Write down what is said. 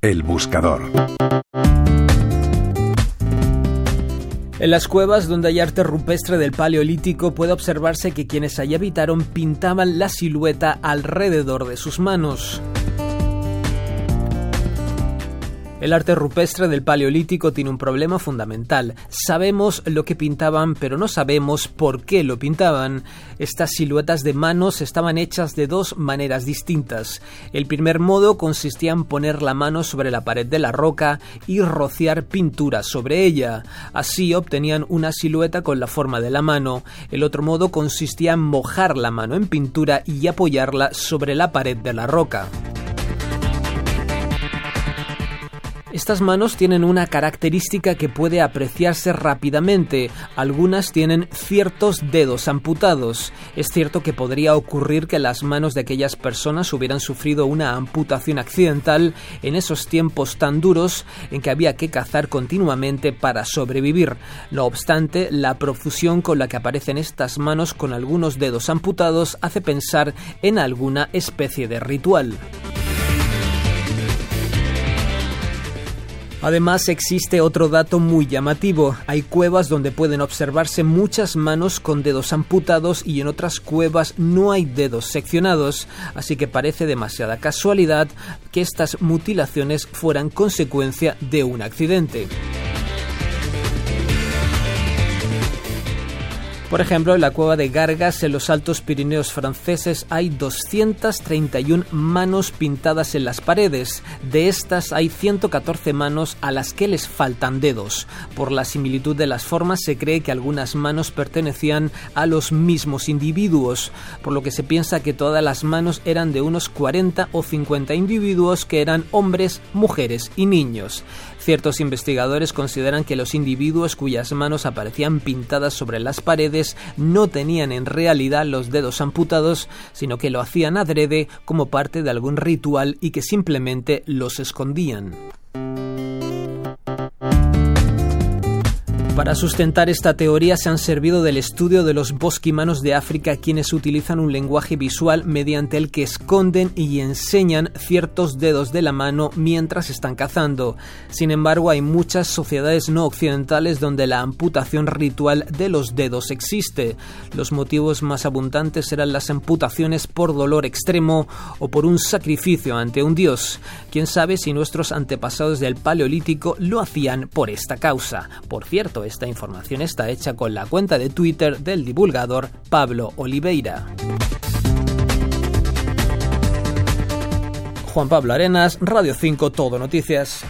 El buscador. En las cuevas donde hay arte rupestre del Paleolítico puede observarse que quienes allí habitaron pintaban la silueta alrededor de sus manos. El arte rupestre del Paleolítico tiene un problema fundamental. Sabemos lo que pintaban, pero no sabemos por qué lo pintaban. Estas siluetas de manos estaban hechas de dos maneras distintas. El primer modo consistía en poner la mano sobre la pared de la roca y rociar pintura sobre ella. Así obtenían una silueta con la forma de la mano. El otro modo consistía en mojar la mano en pintura y apoyarla sobre la pared de la roca. Estas manos tienen una característica que puede apreciarse rápidamente. Algunas tienen ciertos dedos amputados. Es cierto que podría ocurrir que las manos de aquellas personas hubieran sufrido una amputación accidental en esos tiempos tan duros en que había que cazar continuamente para sobrevivir. No obstante, la profusión con la que aparecen estas manos con algunos dedos amputados hace pensar en alguna especie de ritual. Además existe otro dato muy llamativo. Hay cuevas donde pueden observarse muchas manos con dedos amputados y en otras cuevas no hay dedos seccionados, así que parece demasiada casualidad que estas mutilaciones fueran consecuencia de un accidente. Por ejemplo, en la cueva de Gargas, en los Altos Pirineos franceses, hay 231 manos pintadas en las paredes. De estas hay 114 manos a las que les faltan dedos. Por la similitud de las formas se cree que algunas manos pertenecían a los mismos individuos, por lo que se piensa que todas las manos eran de unos 40 o 50 individuos que eran hombres, mujeres y niños. Ciertos investigadores consideran que los individuos cuyas manos aparecían pintadas sobre las paredes no tenían en realidad los dedos amputados, sino que lo hacían adrede como parte de algún ritual y que simplemente los escondían. Para sustentar esta teoría se han servido del estudio de los bosquimanos de África quienes utilizan un lenguaje visual mediante el que esconden y enseñan ciertos dedos de la mano mientras están cazando. Sin embargo, hay muchas sociedades no occidentales donde la amputación ritual de los dedos existe. Los motivos más abundantes eran las amputaciones por dolor extremo o por un sacrificio ante un dios. Quién sabe si nuestros antepasados del Paleolítico lo hacían por esta causa. Por cierto, esta información está hecha con la cuenta de Twitter del divulgador Pablo Oliveira. Juan Pablo Arenas, Radio 5 Todo Noticias.